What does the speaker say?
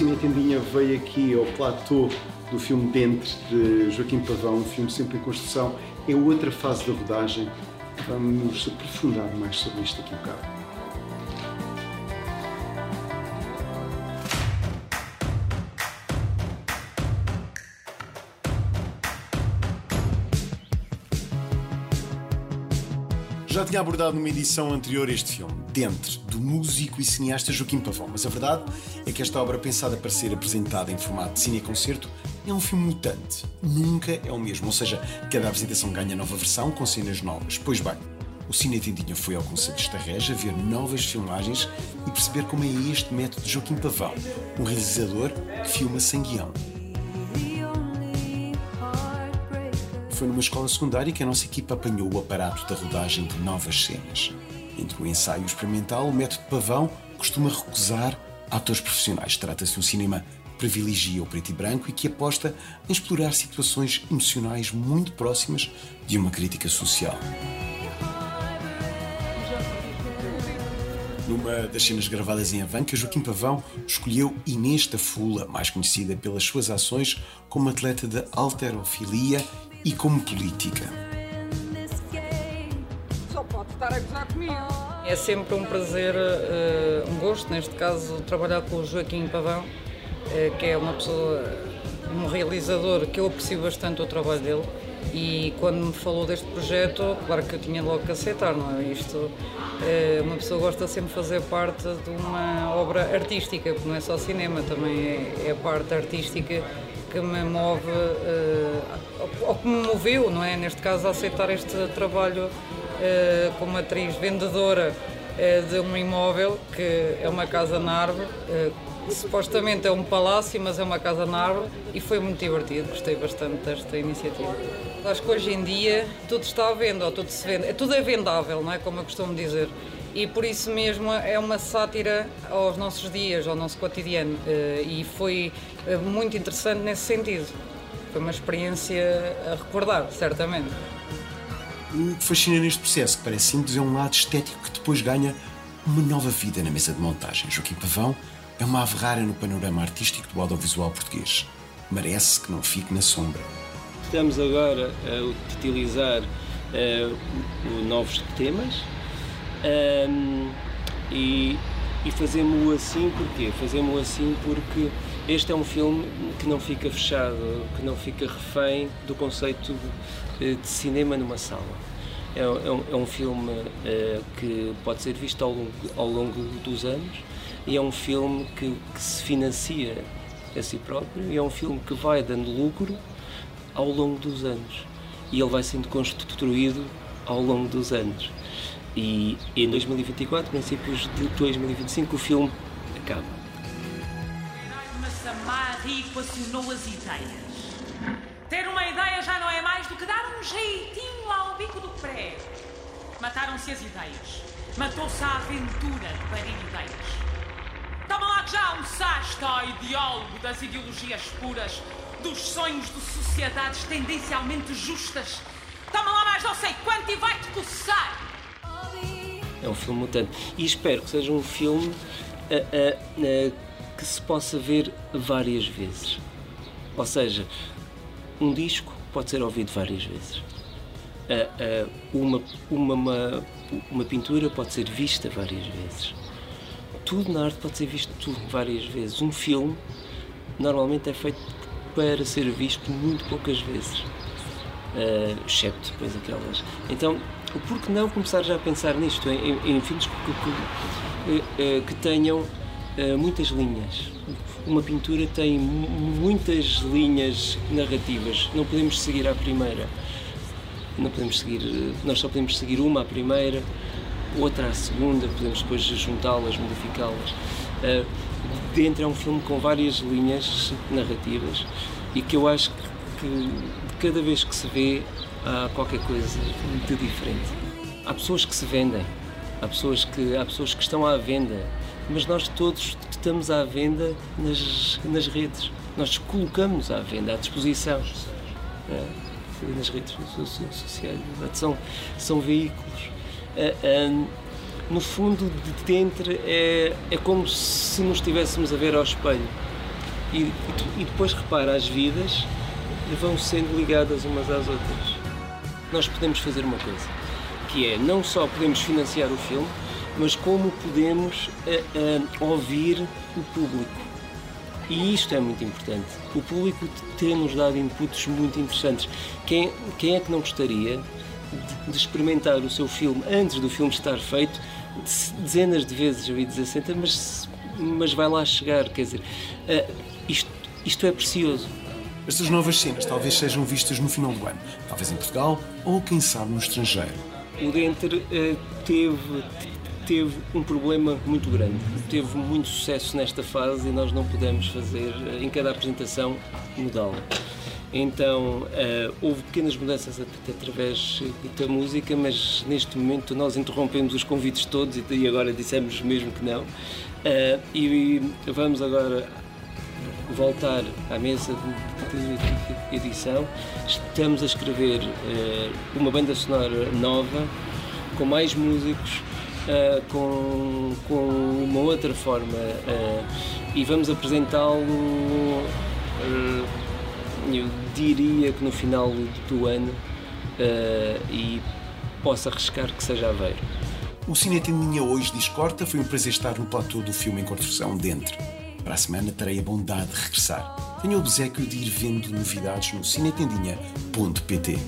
Cine Tendinha veio aqui ao platô do filme Dentro, de Joaquim Pavão, um filme sempre em construção. É outra fase da rodagem. Vamos aprofundar mais sobre isto aqui um bocado. Já tinha abordado numa edição anterior este filme, Dentro, do músico e cineasta Joaquim Pavão, mas a verdade é que esta obra, pensada para ser apresentada em formato de cine-concerto, é um filme mutante. Nunca é o mesmo, ou seja, cada apresentação ganha nova versão com cenas novas. Pois bem, o Cine Tendinha foi ao Conselho de Estarreja ver novas filmagens e perceber como é este método de Joaquim Pavão, um realizador que filma sem guião. Foi numa escola secundária que a nossa equipa apanhou o aparato da rodagem de novas cenas. Entre o ensaio experimental, o método Pavão costuma recusar atores profissionais. Trata-se de um cinema que privilegia o preto e branco e que aposta em explorar situações emocionais muito próximas de uma crítica social. Numa das cenas gravadas em Avanca, Joaquim Pavão escolheu Inês Tafula, mais conhecida pelas suas ações como atleta de alterofilia e como política. Só pode estar a gozar comigo. É sempre um prazer, eh, um gosto, neste caso, trabalhar com o Joaquim Pavão, eh, que é uma pessoa, um realizador que eu aprecio bastante o trabalho dele. E quando me falou deste projeto, claro que eu tinha logo que aceitar, não é? Isto, eh, uma pessoa gosta sempre de fazer parte de uma obra artística, porque não é só cinema, também é, é a parte artística que me move, uh, ou que me moveu, não é? Neste caso, a aceitar este trabalho uh, como atriz vendedora uh, de um imóvel que é uma casa na árvore, supostamente é um palácio, mas é uma casa na árvore e foi muito divertido, gostei bastante desta iniciativa. Acho que hoje em dia tudo está à venda, ou tudo se vende, é, tudo é vendável, não é? Como eu costumo dizer e por isso mesmo é uma sátira aos nossos dias, ao nosso cotidiano e foi é muito interessante nesse sentido. Foi uma experiência a recordar, certamente. O que fascina neste processo, que parece simples, é um lado estético que depois ganha uma nova vida na mesa de montagem. Joaquim Pavão é uma ave no panorama artístico do audiovisual português. Merece que não fique na sombra. Estamos agora a utilizar uh, novos temas um, e, e fazemos-o assim porquê? Fazemos-o assim porque este é um filme que não fica fechado, que não fica refém do conceito de, de cinema numa sala. É, é, um, é um, filme uh, que pode ser visto ao longo, ao longo, dos anos e é um filme que, que, se financia a si próprio e é um filme que vai dando lucro ao longo dos anos e ele vai sendo construído ao longo dos anos. E em 2024, princípios de 2025, o filme acaba as ideias. Ter uma ideia já não é mais do que dar um jeitinho ao bico do pré. Mataram-se as ideias. Matou-se a aventura de parir ideias. Toma lá que já almoçaste, ó ideólogo das ideologias puras, dos sonhos de sociedades tendencialmente justas. Toma lá mais não sei quanto e vai-te coçar. É um filme mutante. E espero que seja um filme uh, uh, uh, que se possa ver várias vezes. Ou seja, um disco pode ser ouvido várias vezes. Uma, uma, uma, uma, pintura pode ser vista várias vezes. Tudo na arte pode ser visto várias vezes. Um filme normalmente é feito para ser visto muito poucas vezes. Uh, excepto depois aquelas. Então, por que não começar já a pensar nisto, em, em, em filmes que, que, que tenham uh, muitas linhas. Uma pintura tem muitas linhas narrativas. Não podemos seguir à primeira. Não podemos seguir. Eh, nós só podemos seguir uma à primeira, outra à segunda. Podemos depois juntá-las, modificá-las. Uh, dentro é um filme com várias linhas narrativas e que eu acho que, que cada vez que se vê há qualquer coisa de diferente. Há pessoas que se vendem, há pessoas que, há pessoas que estão à venda mas nós todos estamos à venda nas, nas redes. Nós colocamos à venda, à disposição. É, nas redes sociais. São, são veículos. É, é, no fundo, de dentro, é, é como se nos estivéssemos a ver ao espelho. E, e, e depois repara, as vidas vão sendo ligadas umas às outras. Nós podemos fazer uma coisa, que é não só podemos financiar o filme, mas como podemos uh, uh, ouvir o público. E isto é muito importante. O público tem-nos dado inputs muito interessantes. Quem, quem é que não gostaria de, de, experimentar o seu filme antes do filme estar feito dezenas de vezes, eu ia dizer 60, mas, mas vai lá chegar. Quer dizer, uh, isto, isto é precioso. Estas novas cenas talvez sejam vistas no final do ano, talvez em Portugal ou, quem sabe, no estrangeiro. O Denter uh, teve, teve um problema muito grande. Teve muito sucesso nesta fase e nós não pudemos fazer, uh, em cada apresentação, mudá-la. Então uh, houve pequenas mudanças através da música, mas neste momento nós interrompemos os convites todos e agora dissemos mesmo que não. Uh, e vamos agora voltar à mesa edição. Estamos a escrever uh, uma banda sonora nova, com mais músicos, uh, com, com uma outra forma uh, e vamos apresentá-lo. eu diria que no final do ano e posso arriscar que seja Aveiro. O Cine Tendinha hoje diz corta, foi um prazer estar no platô do filme em construção dentro. Para a semana terei a bondade de regressar. Tenho o obsequio de ir vendo novidades no cinetendinha.pt.